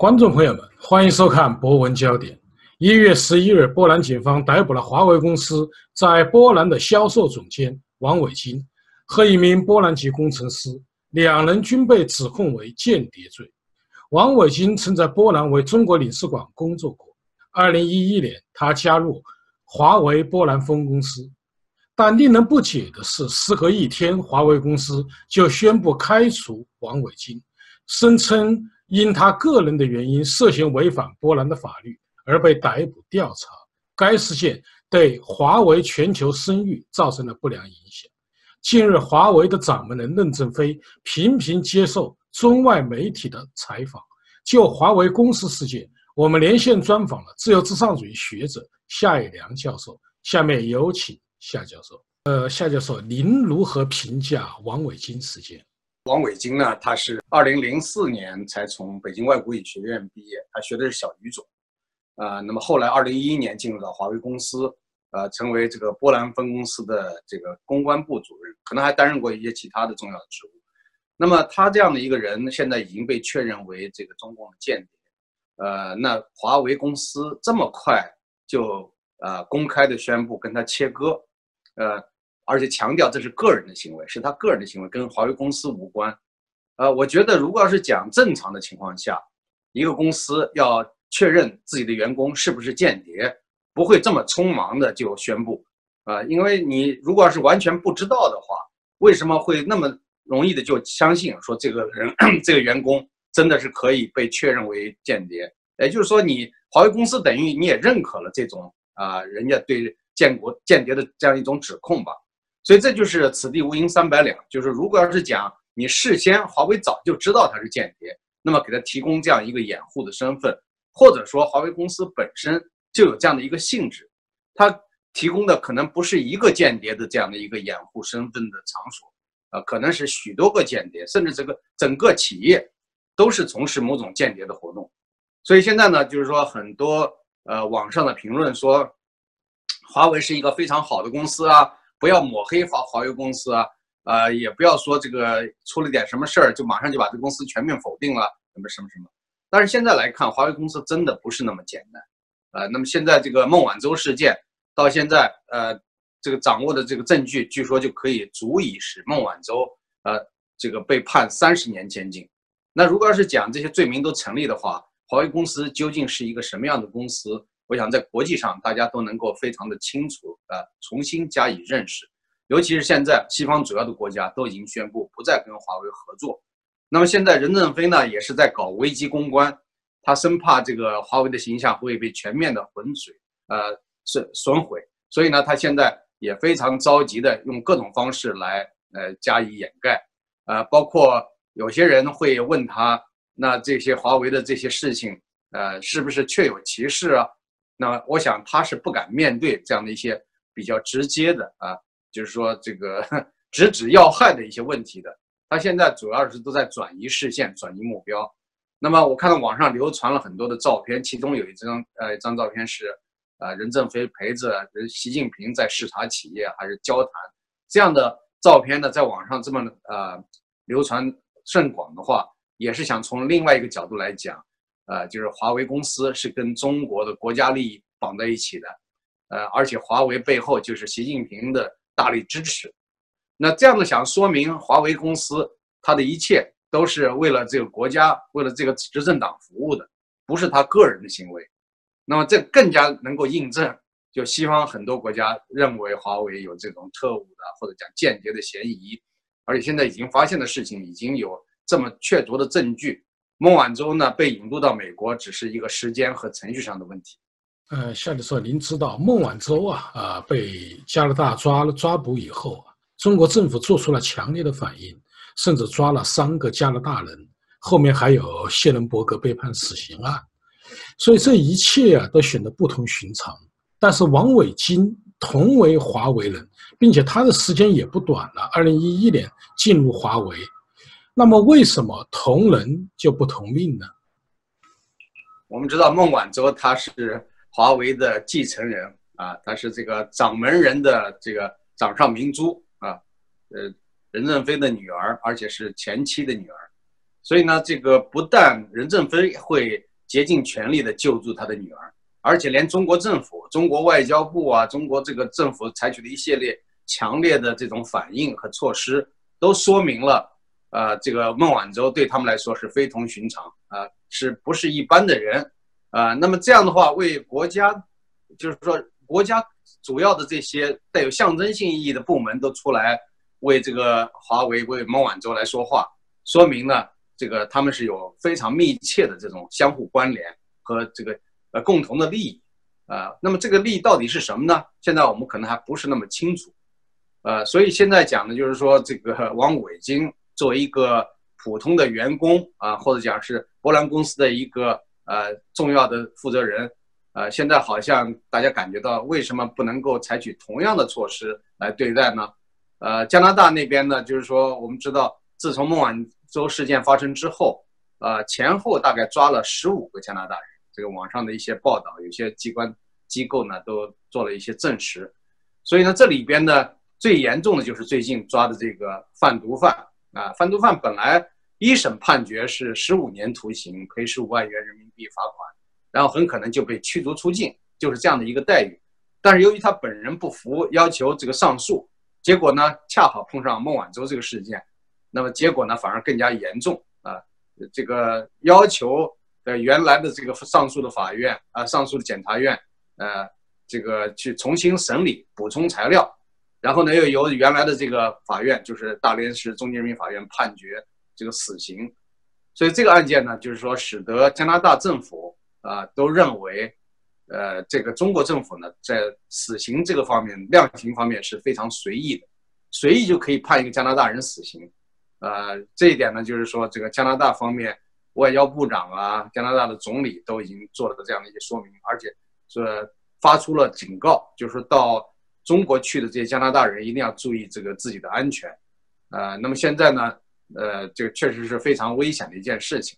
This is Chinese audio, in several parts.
观众朋友们，欢迎收看博文焦点。一月十一日，波兰警方逮捕了华为公司在波兰的销售总监王伟金和一名波兰籍工程师，两人均被指控为间谍罪。王伟金曾在波兰为中国领事馆工作过。二零一一年，他加入华为波兰分公司，但令人不解的是，时隔一天，华为公司就宣布开除王伟金，声称。因他个人的原因涉嫌违反波兰的法律而被逮捕调查，该事件对华为全球声誉造成了不良影响。近日，华为的掌门人任正非频频接受中外媒体的采访，就华为公司事件，我们连线专访了自由至上主义学者夏以良教授。下面有请夏教授。呃，夏教授，您如何评价王伟金事件？王伟京呢，他是二零零四年才从北京外国语学院毕业，他学的是小语种，呃，那么后来二零一一年进入到华为公司，呃，成为这个波兰分公司的这个公关部主任，可能还担任过一些其他的重要的职务。那么他这样的一个人，现在已经被确认为这个中共的间谍，呃，那华为公司这么快就呃公开的宣布跟他切割，呃。而且强调这是个人的行为，是他个人的行为，跟华为公司无关。呃，我觉得如果要是讲正常的情况下，一个公司要确认自己的员工是不是间谍，不会这么匆忙的就宣布。啊，因为你如果要是完全不知道的话，为什么会那么容易的就相信说这个人 这个员工真的是可以被确认为间谍？也就是说，你华为公司等于你也认可了这种啊，人家对建国间谍的这样一种指控吧？所以这就是此地无银三百两，就是如果要是讲你事先华为早就知道他是间谍，那么给他提供这样一个掩护的身份，或者说华为公司本身就有这样的一个性质，它提供的可能不是一个间谍的这样的一个掩护身份的场所，呃，可能是许多个间谍，甚至这个整个企业都是从事某种间谍的活动。所以现在呢，就是说很多呃网上的评论说，华为是一个非常好的公司啊。不要抹黑华华为公司啊，呃，也不要说这个出了点什么事儿就马上就把这公司全面否定了，什么什么什么。但是现在来看，华为公司真的不是那么简单，呃，那么现在这个孟晚舟事件到现在，呃，这个掌握的这个证据，据说就可以足以使孟晚舟呃这个被判三十年监禁。那如果要是讲这些罪名都成立的话，华为公司究竟是一个什么样的公司？我想在国际上，大家都能够非常的清楚，呃，重新加以认识。尤其是现在，西方主要的国家都已经宣布不再跟华为合作。那么现在，任正非呢，也是在搞危机公关，他生怕这个华为的形象会被全面的浑水，呃，损损毁。所以呢，他现在也非常着急的用各种方式来，呃，加以掩盖。呃，包括有些人会问他，那这些华为的这些事情，呃，是不是确有其事啊？那，我想他是不敢面对这样的一些比较直接的啊，就是说这个 直指要害的一些问题的。他现在主要是都在转移视线、转移目标。那么，我看到网上流传了很多的照片，其中有一张呃一张照片是，呃任正非陪着习近平在视察企业还是交谈，这样的照片呢，在网上这么呃流传甚广的话，也是想从另外一个角度来讲。呃，就是华为公司是跟中国的国家利益绑在一起的，呃，而且华为背后就是习近平的大力支持。那这样子想说明，华为公司它的一切都是为了这个国家，为了这个执政党服务的，不是他个人的行为。那么这更加能够印证，就西方很多国家认为华为有这种特务的或者讲间谍的嫌疑，而且现在已经发现的事情已经有这么确凿的证据。孟晚舟呢被引渡到美国，只是一个时间和程序上的问题。呃，夏教授，您知道孟晚舟啊啊被加拿大抓了抓捕以后，中国政府做出了强烈的反应，甚至抓了三个加拿大人，后面还有谢伦伯格被判死刑案，所以这一切啊都显得不同寻常。但是王伟金同为华为人，并且他的时间也不短了，二零一一年进入华为。那么为什么同人就不同命呢？我们知道孟晚舟她是华为的继承人啊，她是这个掌门人的这个掌上明珠啊，呃，任正非的女儿，而且是前妻的女儿。所以呢，这个不但任正非会竭尽全力的救助他的女儿，而且连中国政府、中国外交部啊、中国这个政府采取的一系列强烈的这种反应和措施，都说明了，呃，这个孟晚舟对他们来说是非同寻常啊，是不是一般的人啊？那么这样的话，为国家，就是说国家主要的这些带有象征性意义的部门都出来为这个华为、为孟晚舟来说话，说明呢。这个他们是有非常密切的这种相互关联和这个呃共同的利益，啊，那么这个利益到底是什么呢？现在我们可能还不是那么清楚，呃，所以现在讲的就是说，这个王伟金作为一个普通的员工啊，或者讲是波兰公司的一个呃重要的负责人，呃，现在好像大家感觉到为什么不能够采取同样的措施来对待呢？呃，加拿大那边呢，就是说我们知道，自从孟晚舟事件发生之后，呃，前后大概抓了十五个加拿大人。这个网上的一些报道，有些机关机构呢都做了一些证实。所以呢，这里边呢最严重的就是最近抓的这个贩毒犯啊，贩毒犯本来一审判决是十五年徒刑，赔十五万元人民币罚款，然后很可能就被驱逐出境，就是这样的一个待遇。但是由于他本人不服，要求这个上诉，结果呢恰好碰上孟晚舟这个事件。那么结果呢，反而更加严重啊！这个要求呃原来的这个上诉的法院啊，上诉的检察院呃，这个去重新审理，补充材料，然后呢又由原来的这个法院，就是大连市中级人民法院判决这个死刑。所以这个案件呢，就是说使得加拿大政府啊都认为，呃，这个中国政府呢在死刑这个方面量刑方面是非常随意的，随意就可以判一个加拿大人死刑。呃，这一点呢，就是说，这个加拿大方面外交部长啊，加拿大的总理都已经做了这样的一些说明，而且是发出了警告，就是到中国去的这些加拿大人一定要注意这个自己的安全。呃，那么现在呢，呃，这个确实是非常危险的一件事情。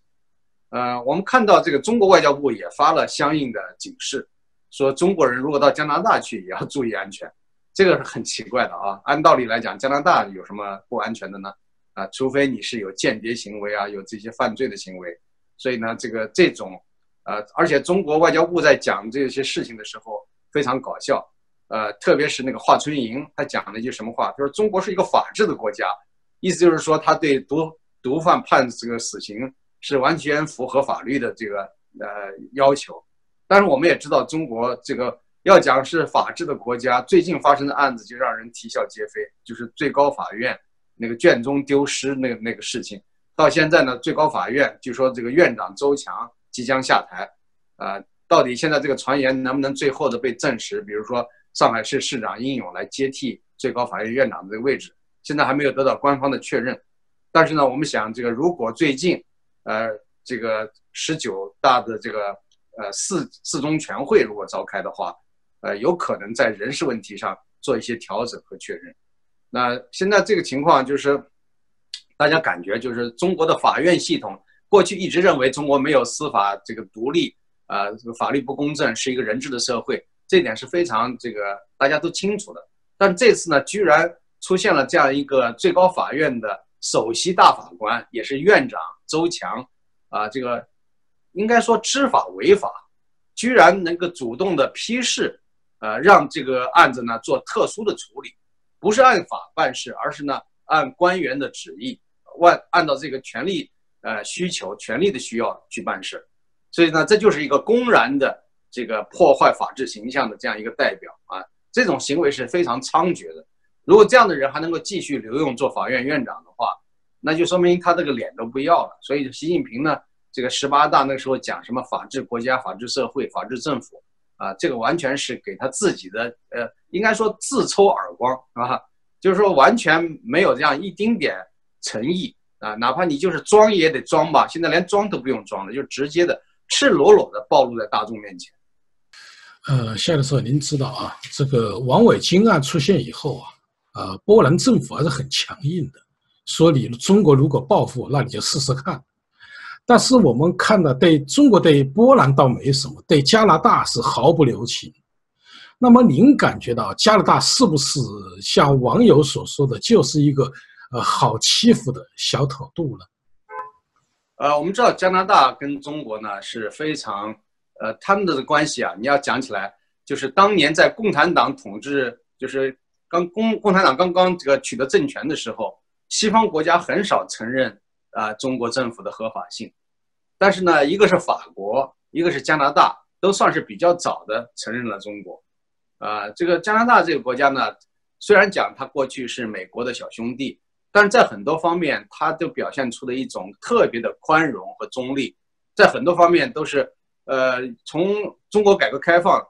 呃，我们看到这个中国外交部也发了相应的警示，说中国人如果到加拿大去也要注意安全。这个是很奇怪的啊，按道理来讲，加拿大有什么不安全的呢？啊，除非你是有间谍行为啊，有这些犯罪的行为，所以呢，这个这种，呃，而且中国外交部在讲这些事情的时候非常搞笑，呃，特别是那个华春莹，他讲了一句什么话？他说中国是一个法治的国家，意思就是说他对毒毒贩判这个死刑是完全符合法律的这个呃要求。但是我们也知道，中国这个要讲是法治的国家，最近发生的案子就让人啼笑皆非，就是最高法院。那个卷宗丢失那那个事情，到现在呢，最高法院就说这个院长周强即将下台，啊，到底现在这个传言能不能最后的被证实？比如说上海市市长殷勇来接替最高法院院长的这个位置，现在还没有得到官方的确认。但是呢，我们想这个如果最近，呃，这个十九大的这个呃四四中全会如果召开的话，呃，有可能在人事问题上做一些调整和确认。那现在这个情况就是，大家感觉就是中国的法院系统过去一直认为中国没有司法这个独立，呃，这个法律不公正，是一个人治的社会，这点是非常这个大家都清楚的。但这次呢，居然出现了这样一个最高法院的首席大法官，也是院长周强，啊，这个应该说知法违法，居然能够主动的批示，呃，让这个案子呢做特殊的处理。不是按法办事，而是呢按官员的旨意，按按照这个权力呃需求、权力的需要去办事，所以呢这就是一个公然的这个破坏法治形象的这样一个代表啊，这种行为是非常猖獗的。如果这样的人还能够继续留用做法院院长的话，那就说明他这个脸都不要了。所以习近平呢，这个十八大那时候讲什么法治国家、法治社会、法治政府。啊，这个完全是给他自己的，呃，应该说自抽耳光啊，就是说完全没有这样一丁点诚意啊，哪怕你就是装也得装吧，现在连装都不用装了，就直接的赤裸裸的暴露在大众面前。呃，夏教授，您知道啊，这个王伟金案出现以后啊，呃，波兰政府还是很强硬的，说你中国如果报复，那你就试试看。但是我们看到，对中国对波兰倒没什么，对加拿大是毫不留情。那么您感觉到加拿大是不是像网友所说的，就是一个呃好欺负的小土豆呢？呃，我们知道加拿大跟中国呢是非常，呃，他们的关系啊，你要讲起来，就是当年在共产党统治，就是刚共共产党刚刚这个取得政权的时候，西方国家很少承认啊中国政府的合法性，但是呢，一个是法国，一个是加拿大，都算是比较早的承认了中国，啊，这个加拿大这个国家呢，虽然讲它过去是美国的小兄弟。但是在很多方面，它都表现出了一种特别的宽容和中立，在很多方面都是，呃，从中国改革开放，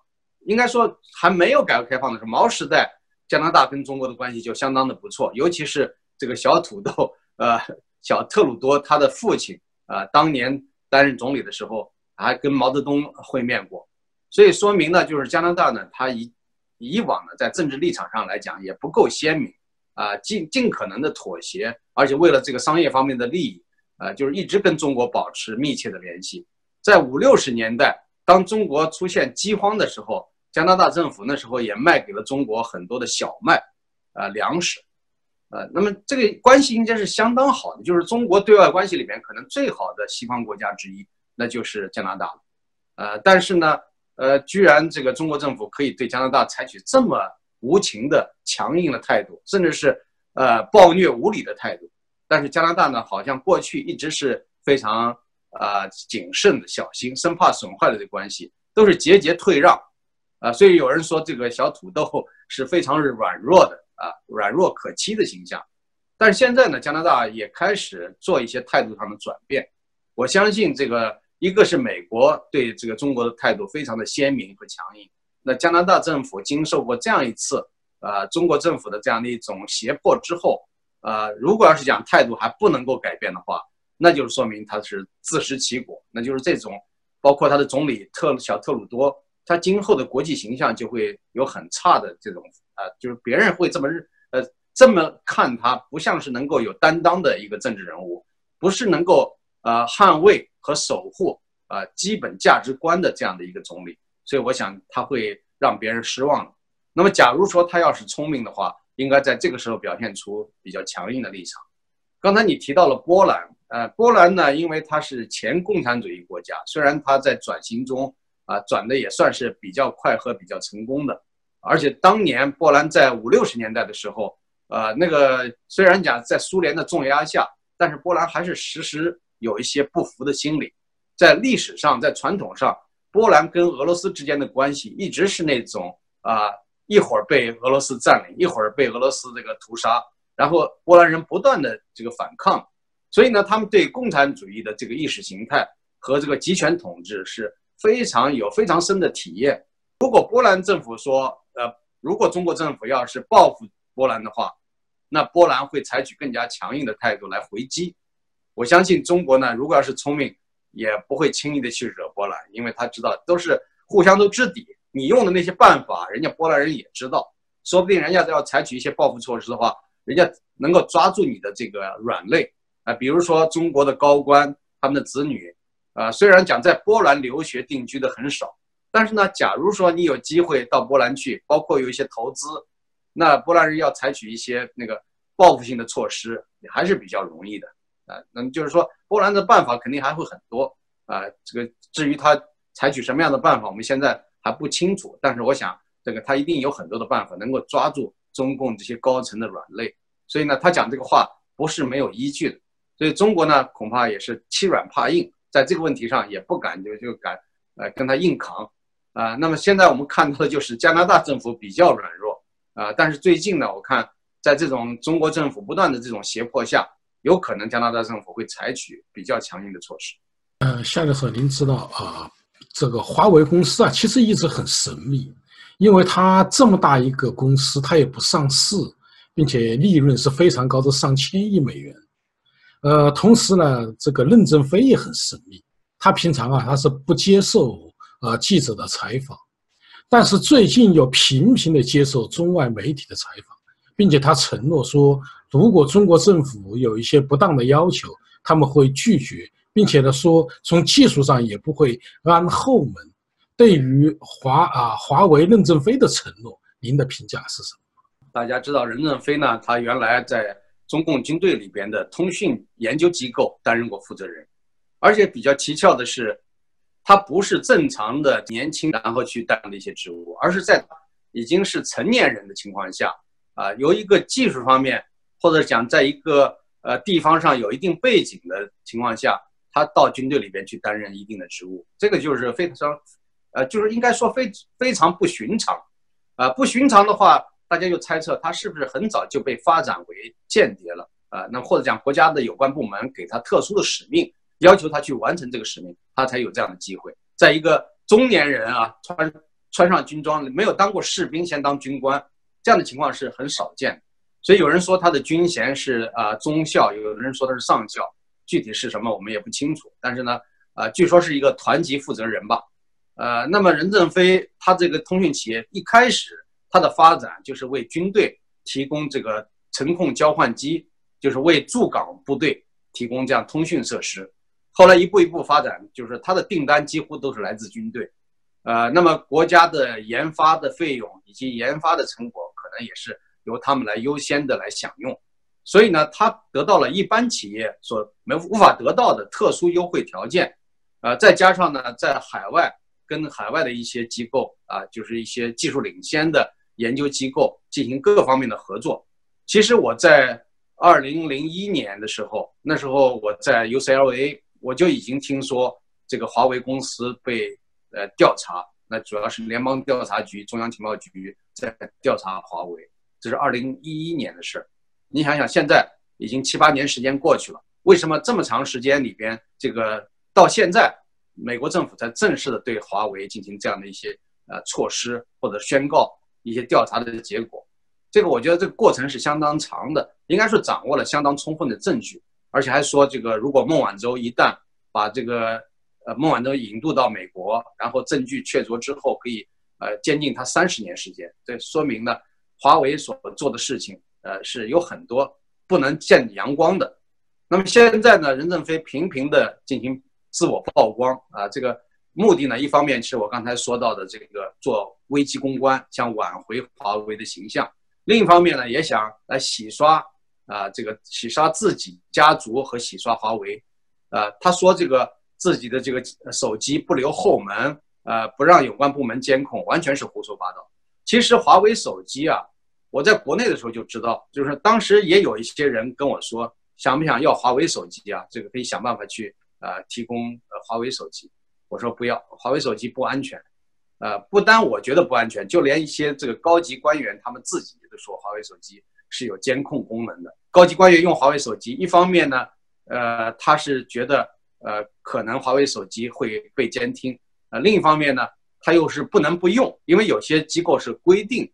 应该说还没有改革开放的时候，毛时代，加拿大跟中国的关系就相当的不错，尤其是这个小土豆，呃，小特鲁多他的父亲，啊，当年担任总理的时候，还跟毛泽东会面过，所以说明呢，就是加拿大呢，他以以往呢，在政治立场上来讲也不够鲜明。啊，尽尽可能的妥协，而且为了这个商业方面的利益，呃，就是一直跟中国保持密切的联系。在五六十年代，当中国出现饥荒的时候，加拿大政府那时候也卖给了中国很多的小麦，呃，粮食，呃，那么这个关系应该是相当好的，就是中国对外关系里面可能最好的西方国家之一，那就是加拿大了，呃，但是呢，呃，居然这个中国政府可以对加拿大采取这么。无情的、强硬的态度，甚至是呃暴虐无理的态度。但是加拿大呢，好像过去一直是非常啊谨慎的、小心，生怕损坏了这关系，都是节节退让啊。所以有人说这个小土豆是非常软弱的啊，软弱可欺的形象。但是现在呢，加拿大也开始做一些态度上的转变。我相信这个一个是美国对这个中国的态度非常的鲜明和强硬。那加拿大政府经受过这样一次，呃，中国政府的这样的一种胁迫之后，呃，如果要是讲态度还不能够改变的话，那就是说明他是自食其果。那就是这种，包括他的总理特小特鲁多，他今后的国际形象就会有很差的这种，呃，就是别人会这么认，呃，这么看他，不像是能够有担当的一个政治人物，不是能够呃捍卫和守护呃基本价值观的这样的一个总理。所以我想他会让别人失望。那么，假如说他要是聪明的话，应该在这个时候表现出比较强硬的立场。刚才你提到了波兰，呃，波兰呢，因为它是前共产主义国家，虽然它在转型中啊转的也算是比较快和比较成功的，而且当年波兰在五六十年代的时候，呃，那个虽然讲在苏联的重压下，但是波兰还是时时有一些不服的心理，在历史上，在传统上。波兰跟俄罗斯之间的关系一直是那种啊，一会儿被俄罗斯占领，一会儿被俄罗斯这个屠杀，然后波兰人不断的这个反抗，所以呢，他们对共产主义的这个意识形态和这个集权统治是非常有非常深的体验。如果波兰政府说，呃，如果中国政府要是报复波兰的话，那波兰会采取更加强硬的态度来回击。我相信中国呢，如果要是聪明。也不会轻易的去惹波兰，因为他知道都是互相都知底。你用的那些办法，人家波兰人也知道，说不定人家要采取一些报复措施的话，人家能够抓住你的这个软肋啊。比如说中国的高官，他们的子女啊，虽然讲在波兰留学定居的很少，但是呢，假如说你有机会到波兰去，包括有一些投资，那波兰人要采取一些那个报复性的措施，也还是比较容易的。啊，那么就是说，波兰的办法肯定还会很多啊。这个至于他采取什么样的办法，我们现在还不清楚。但是我想，这个他一定有很多的办法能够抓住中共这些高层的软肋。所以呢，他讲这个话不是没有依据的。所以中国呢，恐怕也是欺软怕硬，在这个问题上也不敢就就敢呃跟他硬扛啊。那么现在我们看到的就是加拿大政府比较软弱啊，但是最近呢，我看在这种中国政府不断的这种胁迫下。有可能加拿大政府会采取比较强硬的措施。呃，夏教授，您知道啊，这个华为公司啊，其实一直很神秘，因为它这么大一个公司，它也不上市，并且利润是非常高的，上千亿美元。呃，同时呢，这个任正非也很神秘，他平常啊，他是不接受呃记者的采访，但是最近又频频的接受中外媒体的采访，并且他承诺说。如果中国政府有一些不当的要求，他们会拒绝，并且呢说从技术上也不会安后门。对于华啊华为任正非的承诺，您的评价是什么？大家知道任正非呢，他原来在中共军队里边的通讯研究机构担任过负责人，而且比较蹊跷的是，他不是正常的年轻然后去担任的一些职务，而是在已经是成年人的情况下，啊，由一个技术方面或者讲在一个呃地方上有一定背景的情况下，他到军队里边去担任一定的职务，这个就是非常，呃，就是应该说非非常不寻常，啊，不寻常的话。大家就猜测他是不是很早就被发展为间谍了啊？那或者讲国家的有关部门给他特殊的使命，要求他去完成这个使命，他才有这样的机会。在一个中年人啊，穿穿上军装，没有当过士兵，先当军官，这样的情况是很少见的。所以有人说他的军衔是啊中校，有的人说他是上校，具体是什么我们也不清楚。但是呢，啊，据说是一个团级负责人吧。呃，那么任正非他这个通讯企业一开始。它的发展就是为军队提供这个程控交换机，就是为驻港部队提供这样通讯设施。后来一步一步发展，就是它的订单几乎都是来自军队。呃，那么国家的研发的费用以及研发的成果，可能也是由他们来优先的来享用。所以呢，它得到了一般企业所没无法得到的特殊优惠条件。呃，再加上呢，在海外跟海外的一些机构啊，就是一些技术领先的。研究机构进行各个方面的合作。其实我在二零零一年的时候，那时候我在 UCLA，我就已经听说这个华为公司被呃调查。那主要是联邦调查局、中央情报局在调查华为。这是二零一一年的事儿。你想想，现在已经七八年时间过去了，为什么这么长时间里边，这个到现在美国政府才正式的对华为进行这样的一些呃措施或者宣告？一些调查的结果，这个我觉得这个过程是相当长的，应该是掌握了相当充分的证据，而且还说这个如果孟晚舟一旦把这个呃孟晚舟引渡到美国，然后证据确凿之后，可以呃监禁他三十年时间。这说明呢，华为所做的事情呃是有很多不能见阳光的。那么现在呢，任正非频频的进行自我曝光啊，这个。目的呢，一方面是我刚才说到的这个做危机公关，想挽回华为的形象；另一方面呢，也想来洗刷啊，这个洗刷自己家族和洗刷华为。呃，他说这个自己的这个手机不留后门，呃，不让有关部门监控，完全是胡说八道。其实华为手机啊，我在国内的时候就知道，就是当时也有一些人跟我说，想不想要华为手机啊？这个可以想办法去呃提供呃华为手机。我说不要，华为手机不安全，呃，不单我觉得不安全，就连一些这个高级官员他们自己都说华为手机是有监控功能的。高级官员用华为手机，一方面呢，呃，他是觉得呃可能华为手机会被监听，呃，另一方面呢，他又是不能不用，因为有些机构是规定，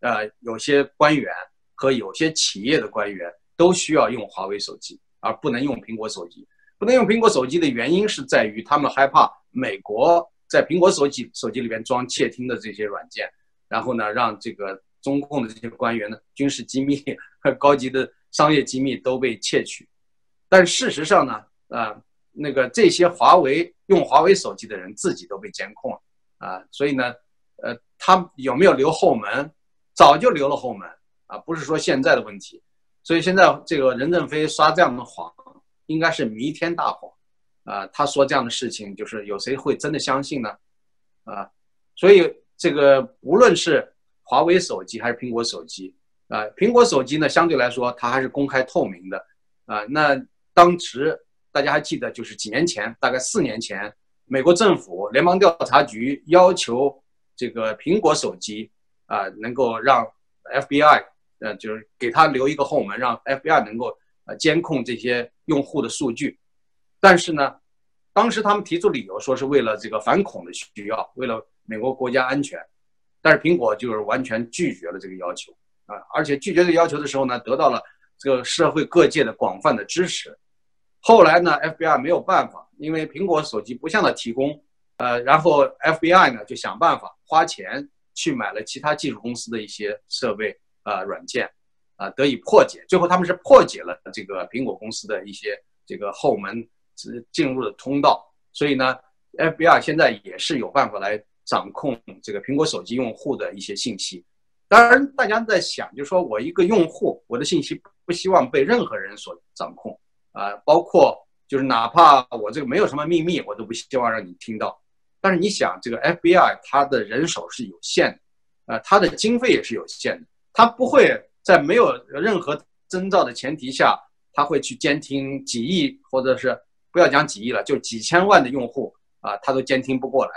呃，有些官员和有些企业的官员都需要用华为手机，而不能用苹果手机。不能用苹果手机的原因是在于他们害怕美国在苹果手机手机里边装窃听的这些软件，然后呢，让这个中共的这些官员的军事机密和高级的商业机密都被窃取。但事实上呢，呃，那个这些华为用华为手机的人自己都被监控了啊，所以呢，呃，他有没有留后门？早就留了后门啊，不是说现在的问题。所以现在这个任正非撒这样的谎。应该是弥天大谎，啊，他说这样的事情，就是有谁会真的相信呢？啊，所以这个无论是华为手机还是苹果手机，啊，苹果手机呢相对来说它还是公开透明的，啊，那当时大家还记得，就是几年前，大概四年前，美国政府联邦调查局要求这个苹果手机啊能够让 FBI，呃，就是给他留一个后门，让 FBI 能够。呃，监控这些用户的数据，但是呢，当时他们提出理由说是为了这个反恐的需要，为了美国国家安全，但是苹果就是完全拒绝了这个要求啊，而且拒绝这个要求的时候呢，得到了这个社会各界的广泛的支持。后来呢，FBI 没有办法，因为苹果手机不向他提供，呃，然后 FBI 呢就想办法花钱去买了其他技术公司的一些设备啊软件。啊，得以破解，最后他们是破解了这个苹果公司的一些这个后门进入的通道，所以呢，FBI 现在也是有办法来掌控这个苹果手机用户的一些信息。当然，大家在想，就是说我一个用户，我的信息不希望被任何人所掌控啊，包括就是哪怕我这个没有什么秘密，我都不希望让你听到。但是你想，这个 FBI 它的人手是有限的，呃，它的经费也是有限的，它不会在没有任何征兆的前提下，它会去监听几亿，或者是不要讲几亿了，就几千万的用户啊，他都监听不过来。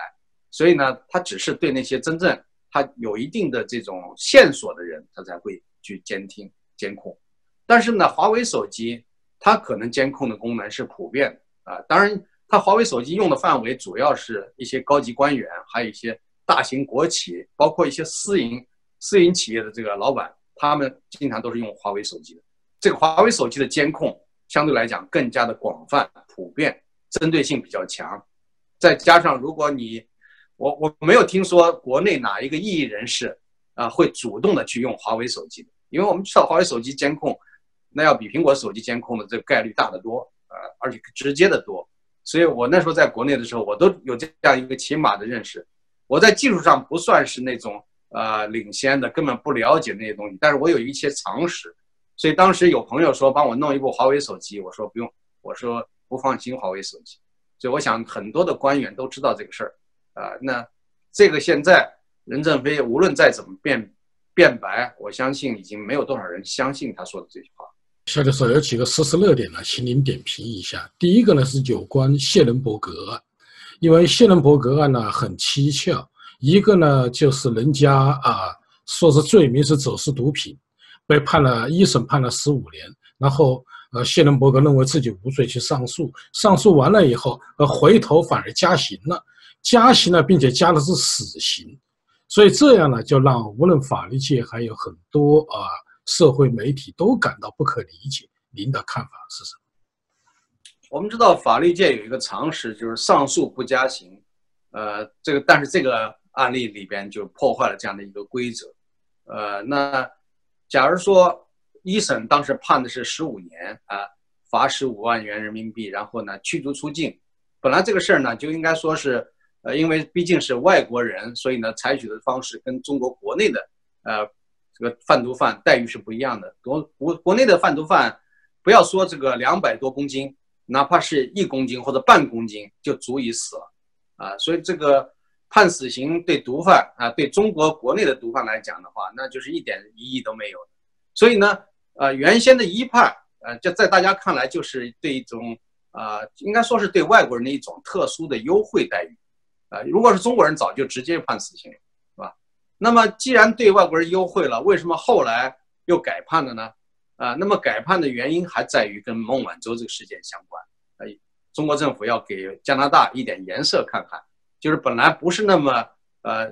所以呢，他只是对那些真正他有一定的这种线索的人，他才会去监听监控。但是呢，华为手机它可能监控的功能是普遍的啊，当然。它华为手机用的范围主要是一些高级官员，还有一些大型国企，包括一些私营私营企业的这个老板，他们经常都是用华为手机的。这个华为手机的监控相对来讲更加的广泛、普遍，针对性比较强。再加上，如果你我我没有听说国内哪一个异议人士啊会主动的去用华为手机，因为我们知道华为手机监控那要比苹果手机监控的这个概率大得多，呃，而且直接的多。所以我那时候在国内的时候，我都有这样一个起码的认识。我在技术上不算是那种呃领先的，根本不了解那些东西，但是我有一些常识。所以当时有朋友说帮我弄一部华为手机，我说不用，我说不放心华为手机。所以我想很多的官员都知道这个事儿啊。那这个现在任正非无论再怎么辩辩白，我相信已经没有多少人相信他说的这句话。夏教授有几个实时热点呢，请您点评一下。第一个呢是有关谢伦伯格，因为谢伦伯格案呢很蹊跷，一个呢就是人家啊说是罪名是走私毒品，被判了一审判了十五年，然后呃谢伦伯格认为自己无罪去上诉，上诉完了以后呃回头反而加刑了，加刑了并且加的是死刑，所以这样呢就让无论法律界还有很多啊。社会媒体都感到不可理解，您的看法是什么？我们知道法律界有一个常识，就是上诉不加刑。呃，这个但是这个案例里边就破坏了这样的一个规则。呃，那假如说一审当时判的是十五年啊，罚十五万元人民币，然后呢驱逐出境，本来这个事儿呢就应该说是，呃，因为毕竟是外国人，所以呢采取的方式跟中国国内的呃。这个贩毒犯待遇是不一样的。国国国内的贩毒犯，不要说这个两百多公斤，哪怕是一公斤或者半公斤就足以死了，啊，所以这个判死刑对毒贩啊，对中国国内的毒贩来讲的话，那就是一点意义都没有。所以呢，呃，原先的一判，呃，就在大家看来就是对一种啊，应该说是对外国人的一种特殊的优惠待遇，啊，如果是中国人，早就直接判死刑了。那么，既然对外国人优惠了，为什么后来又改判了呢？啊，那么改判的原因还在于跟孟晚舟这个事件相关。哎，中国政府要给加拿大一点颜色看看，就是本来不是那么呃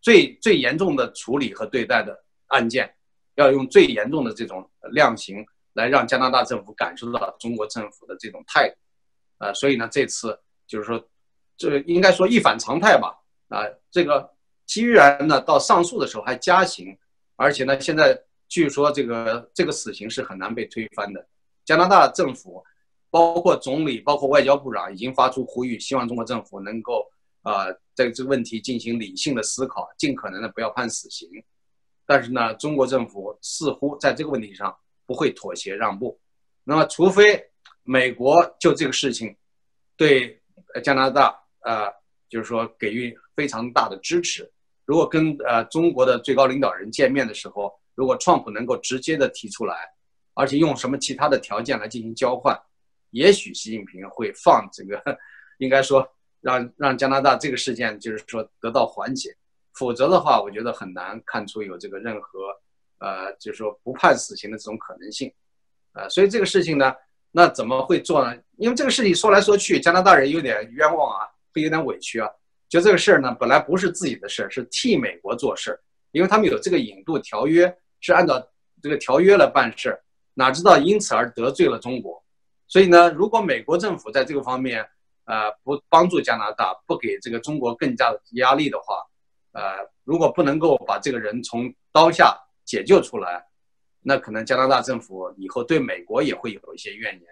最最严重的处理和对待的案件，要用最严重的这种量刑来让加拿大政府感受到中国政府的这种态度。啊，所以呢，这次就是说，这应该说一反常态吧。啊，这个。居然呢，到上诉的时候还加刑，而且呢，现在据说这个这个死刑是很难被推翻的。加拿大政府，包括总理，包括外交部长，已经发出呼吁，希望中国政府能够呃，在这个问题进行理性的思考，尽可能的不要判死刑。但是呢，中国政府似乎在这个问题上不会妥协让步。那么，除非美国就这个事情对加拿大啊，就是说给予非常大的支持。如果跟呃中国的最高领导人见面的时候，如果川普能够直接的提出来，而且用什么其他的条件来进行交换，也许习近平会放这个，应该说让让加拿大这个事件就是说得到缓解，否则的话，我觉得很难看出有这个任何呃就是说不判死刑的这种可能性，呃，所以这个事情呢，那怎么会做呢？因为这个事情说来说去，加拿大人有点冤枉啊，会有点委屈啊。就这个事儿呢，本来不是自己的事儿，是替美国做事儿，因为他们有这个引渡条约，是按照这个条约来办事儿，哪知道因此而得罪了中国，所以呢，如果美国政府在这个方面，呃，不帮助加拿大，不给这个中国更加的压力的话，呃，如果不能够把这个人从刀下解救出来，那可能加拿大政府以后对美国也会有一些怨言，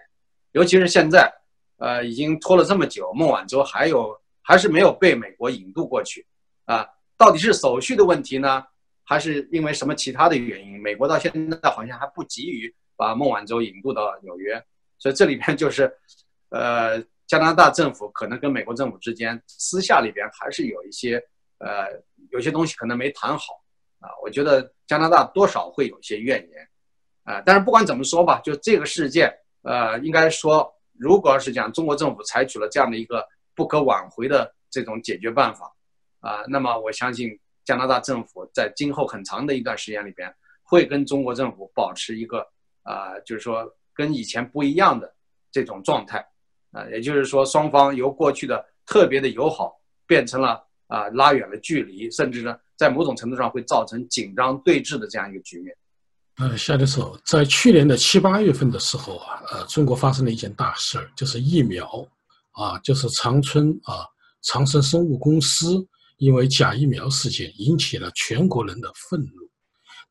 尤其是现在，呃，已经拖了这么久，孟晚舟还有。还是没有被美国引渡过去，啊，到底是手续的问题呢，还是因为什么其他的原因？美国到现在好像还不急于把孟晚舟引渡到纽约，所以这里边就是呃，加拿大政府可能跟美国政府之间私下里边还是有一些呃有些东西可能没谈好啊。我觉得加拿大多少会有一些怨言啊。但是不管怎么说吧，就这个事件，呃，应该说，如果要是讲中国政府采取了这样的一个不可挽回的这种解决办法啊，那么我相信加拿大政府在今后很长的一段时间里边会跟中国政府保持一个啊，就是说。跟以前不一样的这种状态，啊，也就是说，双方由过去的特别的友好变成了啊拉远了距离，甚至呢，在某种程度上会造成紧张对峙的这样一个局面。呃，夏教授，在去年的七八月份的时候啊，呃，中国发生了一件大事儿，就是疫苗啊，就是长春啊长生生物公司因为假疫苗事件引起了全国人的愤怒，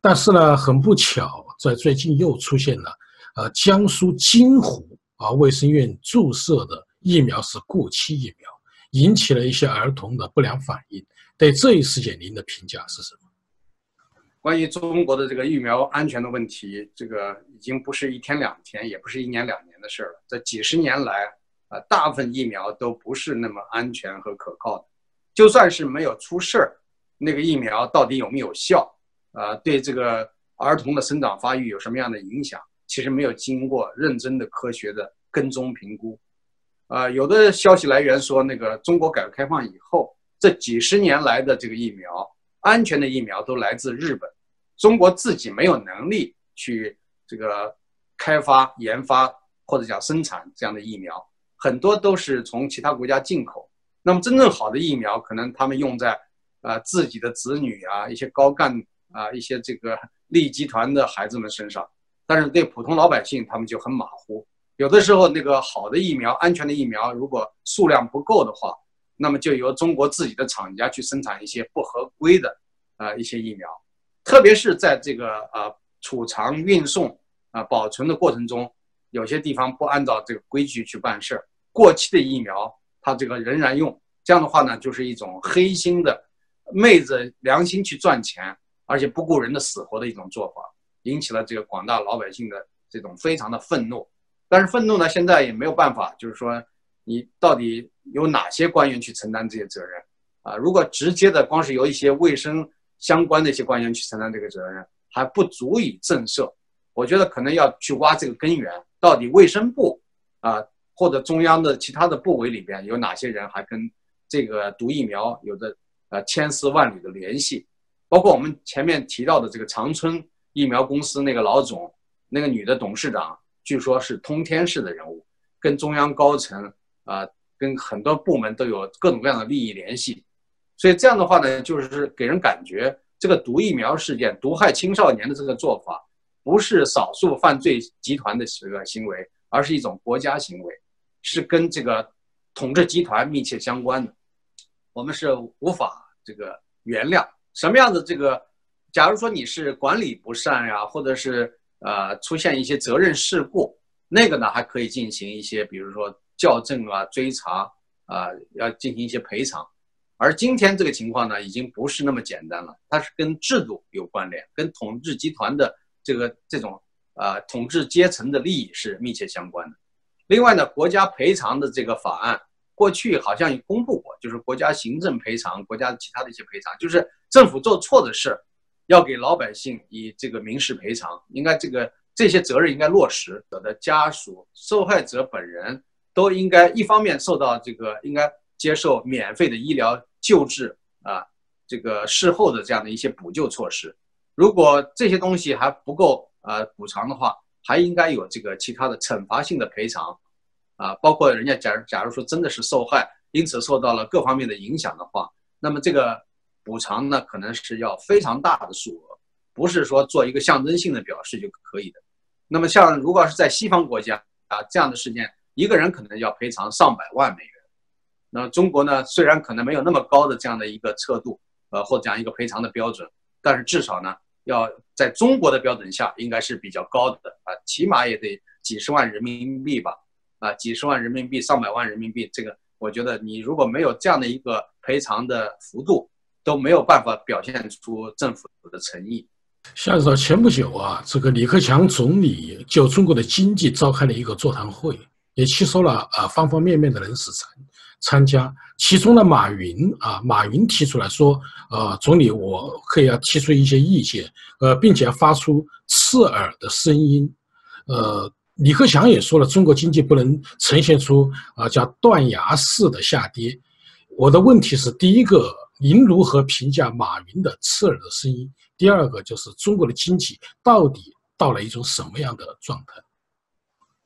但是呢，很不巧，在最近又出现了。呃，江苏金湖啊，卫生院注射的疫苗是过期疫苗，引起了一些儿童的不良反应。对这一事件，您的评价是什么？关于中国的这个疫苗安全的问题，这个已经不是一天两天，也不是一年两年的事儿了。这几十年来，啊，大部分疫苗都不是那么安全和可靠的。就算是没有出事儿，那个疫苗到底有没有效？啊，对这个儿童的生长发育有什么样的影响？其实没有经过认真的科学的跟踪评估，啊，有的消息来源说，那个中国改革开放以后，这几十年来的这个疫苗，安全的疫苗都来自日本，中国自己没有能力去这个开发、研发或者讲生产这样的疫苗，很多都是从其他国家进口。那么真正好的疫苗，可能他们用在啊自己的子女啊、一些高干啊、一些这个 利益集团的孩子们身上。但是对普通老百姓，他们就很马虎。有的时候，那个好的疫苗、安全的疫苗，如果数量不够的话，那么就由中国自己的厂家去生产一些不合规的啊一些疫苗。特别是在这个啊储藏、运送啊保存的过程中，有些地方不按照这个规矩去办事儿，过期的疫苗它这个仍然用，这样的话呢，就是一种黑心的、昧着良心去赚钱，而且不顾人的死活的一种做法。引起了这个广大老百姓的这种非常的愤怒，但是愤怒呢，现在也没有办法，就是说，你到底有哪些官员去承担这些责任啊？如果直接的光是由一些卫生相关的一些官员去承担这个责任，还不足以震慑。我觉得可能要去挖这个根源，到底卫生部啊，或者中央的其他的部委里边有哪些人还跟这个毒疫苗有着呃千丝万缕的联系？包括我们前面提到的这个长春。疫苗公司那个老总，那个女的董事长，据说是通天式的人物，跟中央高层啊，跟很多部门都有各种各样的利益联系，所以这样的话呢，就是给人感觉这个毒疫苗事件毒害青少年的这个做法，不是少数犯罪集团的这个行为，而是一种国家行为，是跟这个统治集团密切相关的，我们是无法这个原谅什么样的这个。假如说你是管理不善呀，或者是呃出现一些责任事故，那个呢还可以进行一些，比如说校正啊、追查啊，要进行一些赔偿。而今天这个情况呢，已经不是那么简单了，它是跟制度有关联，跟统治集团的这个这种呃统治阶层的利益是密切相关的。另外呢，国家赔偿的这个法案过去好像也公布过，就是国家行政赔偿、国家其他的一些赔偿，就是政府做错的事。要给老百姓以这个民事赔偿，应该这个这些责任应该落实。我的家属、受害者本人都应该一方面受到这个应该接受免费的医疗救治啊，这个事后的这样的一些补救措施。如果这些东西还不够啊补偿的话，还应该有这个其他的惩罚性的赔偿啊，包括人家假如假如说真的是受害，因此受到了各方面的影响的话，那么这个。补偿呢，可能是要非常大的数额，不是说做一个象征性的表示就可以的。那么，像如果是在西方国家啊，这样的事件，一个人可能要赔偿上百万美元。那中国呢，虽然可能没有那么高的这样的一个测度，呃，或者这样一个赔偿的标准，但是至少呢，要在中国的标准下，应该是比较高的啊，起码也得几十万人民币吧，啊，几十万人民币、上百万人民币，这个我觉得你如果没有这样的一个赔偿的幅度，都没有办法表现出政府的诚意。夏指导，前不久啊，这个李克强总理就中国的经济召开了一个座谈会也吸收了啊方方面面的人士参参加。其中的马云啊，马云提出来说，呃，总理，我可以要提出一些意见，呃，并且要发出刺耳的声音。呃，李克强也说了，中国经济不能呈现出啊叫断崖式的下跌。我的问题是，第一个，您如何评价马云的刺耳的声音？第二个就是中国的经济到底到了一种什么样的状态？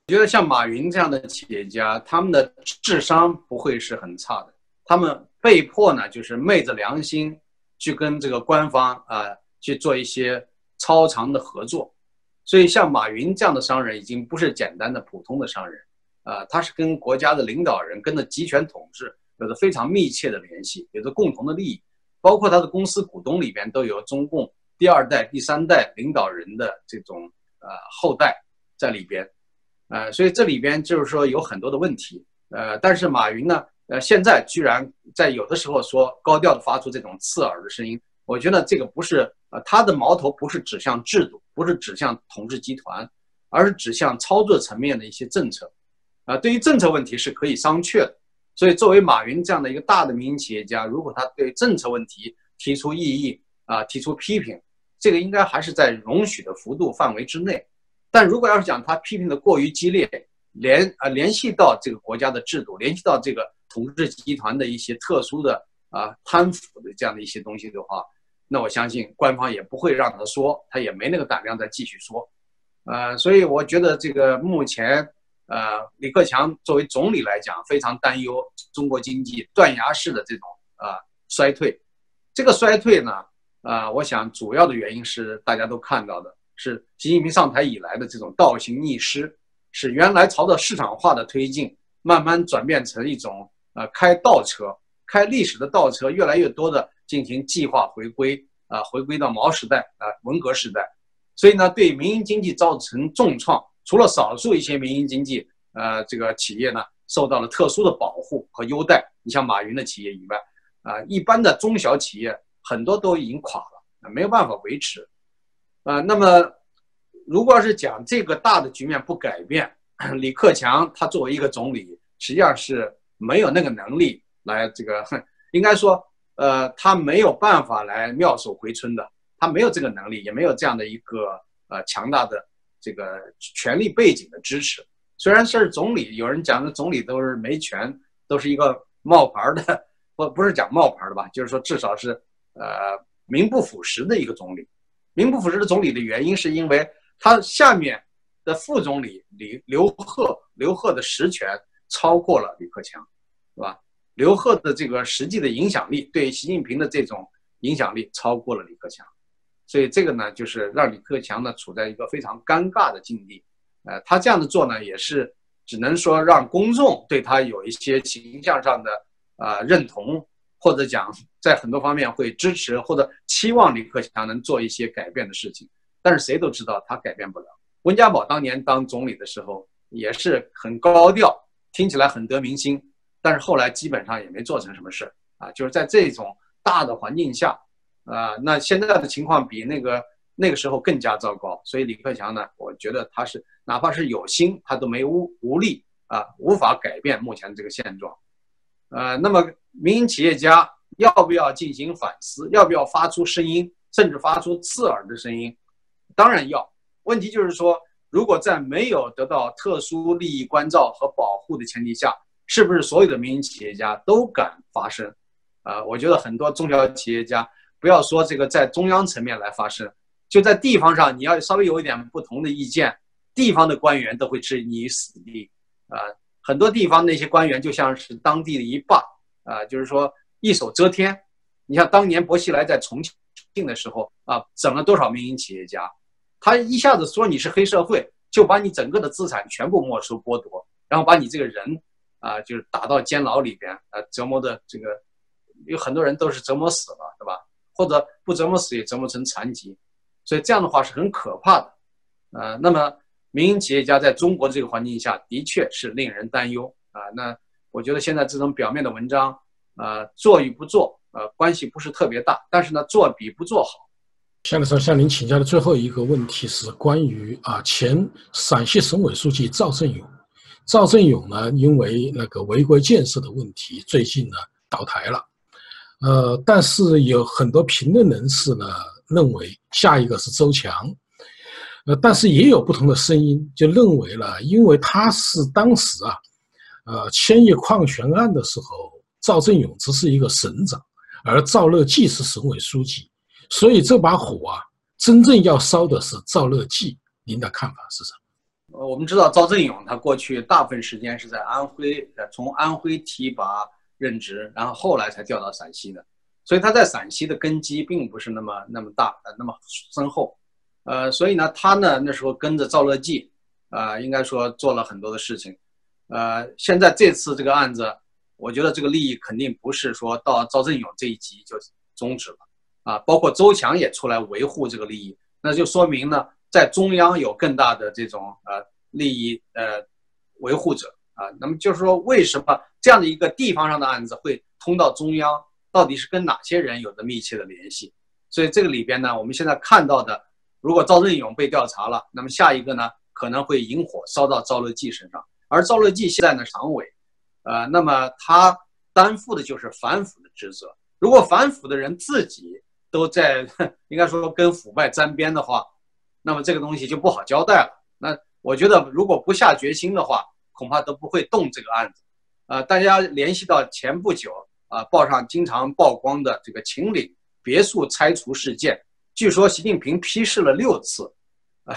我觉得像马云这样的企业家，他们的智商不会是很差的。他们被迫呢，就是昧着良心去跟这个官方啊去做一些超长的合作。所以像马云这样的商人，已经不是简单的普通的商人啊，他是跟国家的领导人、跟着集权统治有着非常密切的联系，有着共同的利益。包括他的公司股东里边都有中共第二代、第三代领导人的这种呃后代在里边，呃，所以这里边就是说有很多的问题，呃，但是马云呢，呃，现在居然在有的时候说高调的发出这种刺耳的声音，我觉得这个不是呃他的矛头不是指向制度，不是指向统治集团，而是指向操作层面的一些政策，啊，对于政策问题是可以商榷的。所以，作为马云这样的一个大的民营企业家，如果他对政策问题提出异议啊，提出批评，这个应该还是在容许的幅度范围之内。但如果要是讲他批评的过于激烈，联啊联系到这个国家的制度，联系到这个统治集团的一些特殊的啊贪腐的这样的一些东西的话，那我相信官方也不会让他说，他也没那个胆量再继续说。呃，所以我觉得这个目前。呃，李克强作为总理来讲，非常担忧中国经济断崖式的这种啊衰退。这个衰退呢，啊，我想主要的原因是大家都看到的，是习近平上台以来的这种倒行逆施，是原来朝着市场化的推进，慢慢转变成一种呃开倒车，开历史的倒车，越来越多的进行计划回归啊，回归到毛时代啊文革时代，所以呢，对民营经济造成重创。除了少数一些民营经济，呃，这个企业呢受到了特殊的保护和优待，你像马云的企业以外，啊，一般的中小企业很多都已经垮了，没有办法维持，啊，那么如果要是讲这个大的局面不改变，李克强他作为一个总理，实际上是没有那个能力来这个，应该说，呃，他没有办法来妙手回春的，他没有这个能力，也没有这样的一个呃强大的。这个权力背景的支持，虽然是总理，有人讲的总理都是没权，都是一个冒牌的，不不是讲冒牌的吧？就是说至少是呃名不副实的一个总理。名不副实的总理的原因，是因为他下面的副总理李刘鹤，刘鹤的实权超过了李克强，是吧？刘鹤的这个实际的影响力，对习近平的这种影响力超过了李克强。所以这个呢，就是让李克强呢处在一个非常尴尬的境地，呃，他这样的做呢，也是只能说让公众对他有一些形象上的啊认同，或者讲在很多方面会支持或者期望李克强能做一些改变的事情。但是谁都知道他改变不了。温家宝当年当总理的时候也是很高调，听起来很得民心，但是后来基本上也没做成什么事儿啊，就是在这种大的环境下。啊，那现在的情况比那个那个时候更加糟糕，所以李克强呢，我觉得他是哪怕是有心，他都没无无力啊，无法改变目前这个现状。呃，那么民营企业家要不要进行反思？要不要发出声音，甚至发出刺耳的声音？当然要。问题就是说，如果在没有得到特殊利益关照和保护的前提下，是不是所有的民营企业家都敢发声？啊，我觉得很多中小企业家。不要说这个在中央层面来发声，就在地方上，你要稍微有一点不同的意见，地方的官员都会置你于死地。啊，很多地方那些官员就像是当地的一霸，啊，就是说一手遮天。你像当年薄熙来在重庆的时候，啊，整了多少民营企业家，他一下子说你是黑社会，就把你整个的资产全部没收剥夺，然后把你这个人，啊，就是打到监牢里边，啊，折磨的这个，有很多人都是折磨死了，是吧？或者不折磨死也折磨成残疾，所以这样的话是很可怕的，呃，那么民营企业家在中国这个环境下的确是令人担忧啊。那我觉得现在这种表面的文章，呃，做与不做，呃，关系不是特别大，但是呢，做比不做好。向老师向您请教的最后一个问题是关于啊，前陕西省委书记赵振勇赵振勇呢，因为那个违规建设的问题，最近呢倒台了。呃，但是有很多评论人士呢认为下一个是周强。呃，但是也有不同的声音，就认为了，因为他是当时啊，呃，千亿矿权案的时候，赵振勇只是一个省长，而赵乐际是省委书记，所以这把火啊，真正要烧的是赵乐际。您的看法是什么？呃，我们知道赵振勇他过去大部分时间是在安徽，从安徽提拔任职，然后后来才调到陕西的，所以他在陕西的根基并不是那么那么大，呃，那么深厚。呃，所以呢，他呢那时候跟着赵乐际，啊，应该说做了很多的事情，呃，现在这次这个案子，我觉得这个利益肯定不是说到赵振勇这一级就终止了，啊，包括周强也出来维护这个利益，那就说明呢，在中央有更大的这种呃利益呃维护者啊，那么就是说，为什么这样的一个地方上的案子会通到中央，到底是跟哪些人有着密切的联系？所以这个里边呢，我们现在看到的。如果赵振勇被调查了，那么下一个呢可能会引火烧到赵乐际身上。而赵乐际现在呢常委，呃，那么他担负的就是反腐的职责。如果反腐的人自己都在 应该说跟腐败沾边的话，那么这个东西就不好交代了。那我觉得如果不下决心的话，恐怕都不会动这个案子。呃，大家联系到前不久啊报上经常曝光的这个秦岭别墅拆除事件。据说习近平批示了六次，啊，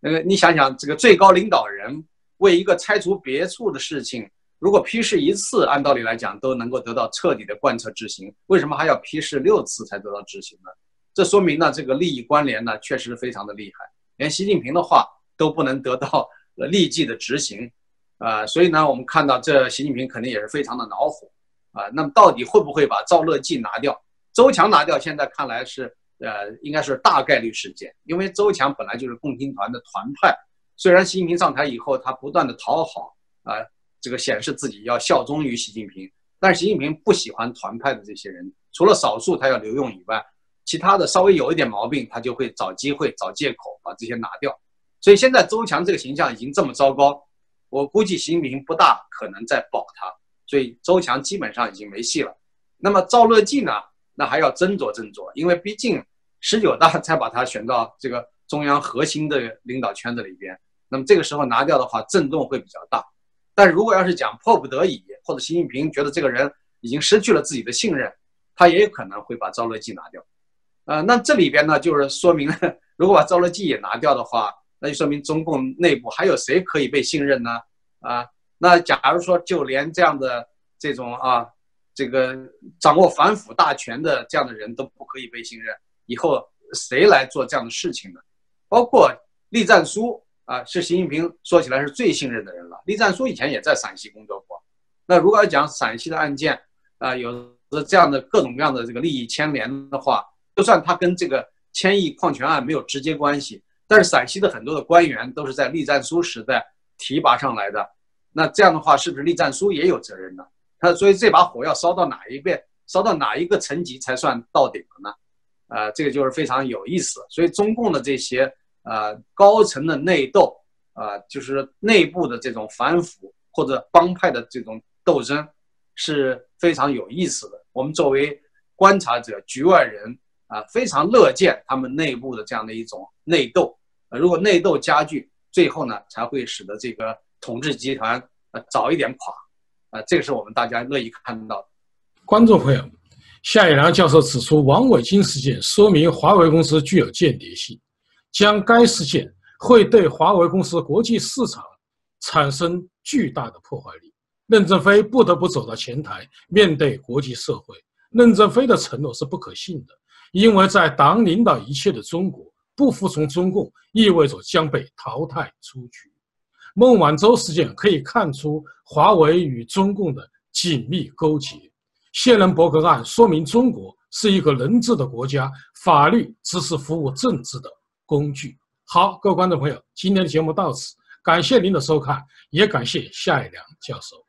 那个你想想，这个最高领导人为一个拆除别墅的事情，如果批示一次，按道理来讲都能够得到彻底的贯彻执行，为什么还要批示六次才得到执行呢？这说明呢，这个利益关联呢，确实非常的厉害，连习近平的话都不能得到 立即的执行，啊，所以呢，我们看到这习近平肯定也是非常的恼火，啊，那么到底会不会把赵乐际拿掉，周强拿掉？现在看来是。呃，应该是大概率事件，因为周强本来就是共青团的团派，虽然习近平上台以后，他不断的讨好啊，这个显示自己要效忠于习近平，但是习近平不喜欢团派的这些人，除了少数他要留用以外，其他的稍微有一点毛病，他就会找机会找借口把这些拿掉。所以现在周强这个形象已经这么糟糕，我估计习近平不大可能再保他，所以周强基本上已经没戏了。那么赵乐际呢？那还要斟酌斟酌，因为毕竟十九大才把他选到这个中央核心的领导圈子里边，那么这个时候拿掉的话，震动会比较大。但如果要是讲迫不得已，或者习近平觉得这个人已经失去了自己的信任，他也有可能会把赵乐际拿掉。呃，那这里边呢，就是说明，如果把赵乐际也拿掉的话，那就说明中共内部还有谁可以被信任呢？啊，那假如说就连这样的这种啊。这个掌握反腐大权的这样的人都不可以被信任，以后谁来做这样的事情呢？包括栗战书啊，是习近平说起来是最信任的人了。栗战书以前也在陕西工作过。那如果要讲陕西的案件啊，有着这样的各种各样的这个利益牵连的话，就算他跟这个千亿矿权案没有直接关系，但是陕西的很多的官员都是在栗战书时代提拔上来的，那这样的话，是不是栗战书也有责任呢？他所以这把火要烧到哪一边，烧到哪一个层级才算到顶了呢？啊，这个就是非常有意思。所以中共的这些呃高层的内斗啊，就是内部的这种反腐或者帮派的这种斗争是非常有意思的。我们作为观察者、局外人啊，非常乐见他们内部的这样的一种内斗。如果内斗加剧，最后呢才会使得这个统治集团呃早一点垮。啊，这个是我们大家乐意看到的。观众朋友，夏一良教授指出，王伟金事件说明华为公司具有间谍性，将该事件会对华为公司国际市场产生巨大的破坏力。任正非不得不走到前台，面对国际社会。任正非的承诺是不可信的，因为在党领导一切的中国，不服从中共意味着将被淘汰出局。孟晚舟事件可以看出华为与中共的紧密勾结，谢伦伯格案说明中国是一个人治的国家，法律只是服务政治的工具。好，各位观众朋友，今天的节目到此，感谢您的收看，也感谢夏一良教授。